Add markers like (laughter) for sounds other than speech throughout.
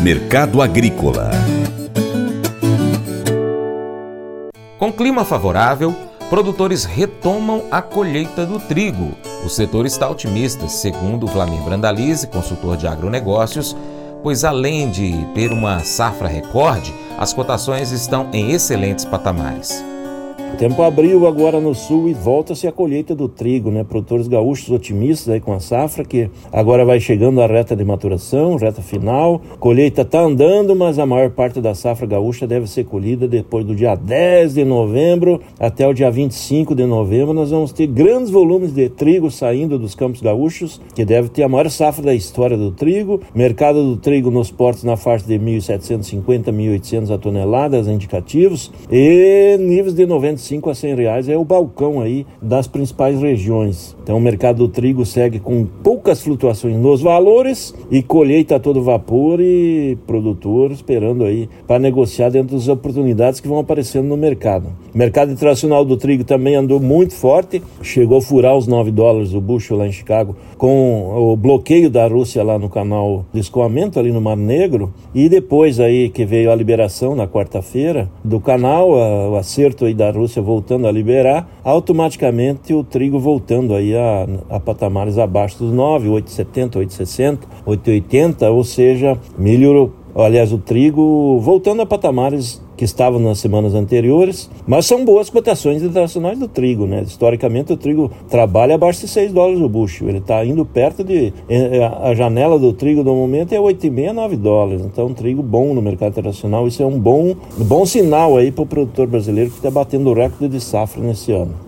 Mercado Agrícola Com clima favorável, produtores retomam a colheita do trigo. O setor está otimista, segundo Vlamir Brandalize, consultor de agronegócios, pois além de ter uma safra recorde, as cotações estão em excelentes patamares. O tempo abriu agora no sul e volta-se a colheita do trigo, né? Produtores gaúchos otimistas aí com a safra, que agora vai chegando a reta de maturação, reta final. Colheita está andando, mas a maior parte da safra gaúcha deve ser colhida depois do dia 10 de novembro até o dia 25 de novembro. Nós vamos ter grandes volumes de trigo saindo dos campos gaúchos, que deve ter a maior safra da história do trigo. Mercado do trigo nos portos na faixa de 1.750, 1.800 a toneladas indicativos e níveis de 95 95 a 100 reais é o balcão aí das principais regiões. Então o mercado do trigo segue com poucas flutuações nos valores e colheita a todo vapor e produtor esperando aí para negociar dentro das oportunidades que vão aparecendo no mercado. O mercado internacional do trigo também andou muito forte, chegou a furar os 9 dólares o bushel lá em Chicago com o bloqueio da Rússia lá no canal de escoamento ali no Mar Negro e depois aí que veio a liberação na quarta-feira do canal, o acerto aí da Rússia Rússia voltando a liberar, automaticamente o trigo voltando aí a, a patamares abaixo dos 9, 8,70, 8,60, 8,80, ou seja, milho, aliás, o trigo voltando a patamares que estavam nas semanas anteriores, mas são boas cotações internacionais do trigo, né? Historicamente o trigo trabalha abaixo de 6 dólares o bucho, ele está indo perto de é, é, a janela do trigo no momento é 8,5 a 9 dólares, então trigo bom no mercado internacional, isso é um bom, um bom sinal aí para o produtor brasileiro que está batendo o recorde de safra nesse ano.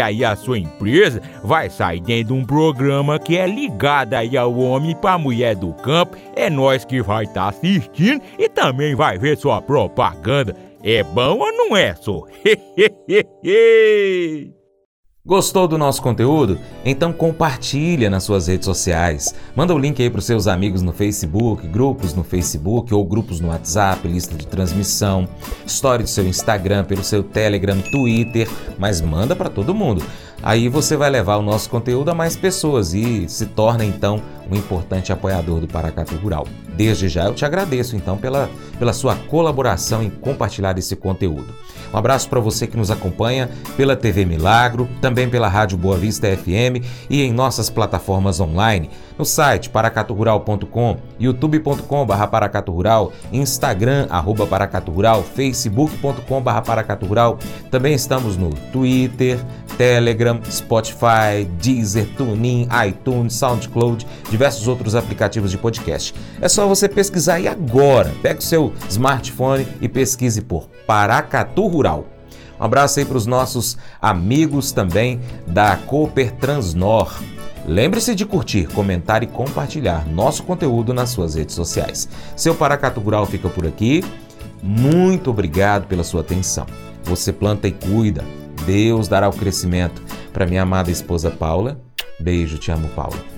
aí a sua empresa vai sair dentro de um programa que é ligado aí ao homem para mulher do campo. É nós que vai estar tá assistindo e também vai ver sua propaganda. É bom ou não é, só? (laughs) Gostou do nosso conteúdo? Então compartilha nas suas redes sociais. Manda o link aí para os seus amigos no Facebook, grupos no Facebook ou grupos no WhatsApp, lista de transmissão, story do seu Instagram, pelo seu Telegram, Twitter, mas manda para todo mundo. Aí você vai levar o nosso conteúdo a mais pessoas e se torna então um importante apoiador do Paracatu Rural. Desde já eu te agradeço então pela, pela sua colaboração em compartilhar esse conteúdo. Um abraço para você que nos acompanha pela TV Milagro, também pela Rádio Boa Vista FM e em nossas plataformas online, no site paracaturural.com, youtube.com.br paracaturural, instagram arroba paracaturural, facebook.com.br paracaturural. Também estamos no Twitter, Telegram, Spotify, Deezer, TuneIn, iTunes, SoundCloud, diversos outros aplicativos de podcast. É só você pesquisar aí agora. Pega o seu smartphone e pesquise por Paracatu Rural. Um abraço aí para os nossos amigos também da Cooper Transnor. Lembre-se de curtir, comentar e compartilhar nosso conteúdo nas suas redes sociais. Seu Paracatu Rural fica por aqui. Muito obrigado pela sua atenção. Você planta e cuida. Deus dará o crescimento. Para minha amada esposa Paula, beijo, te amo, Paula.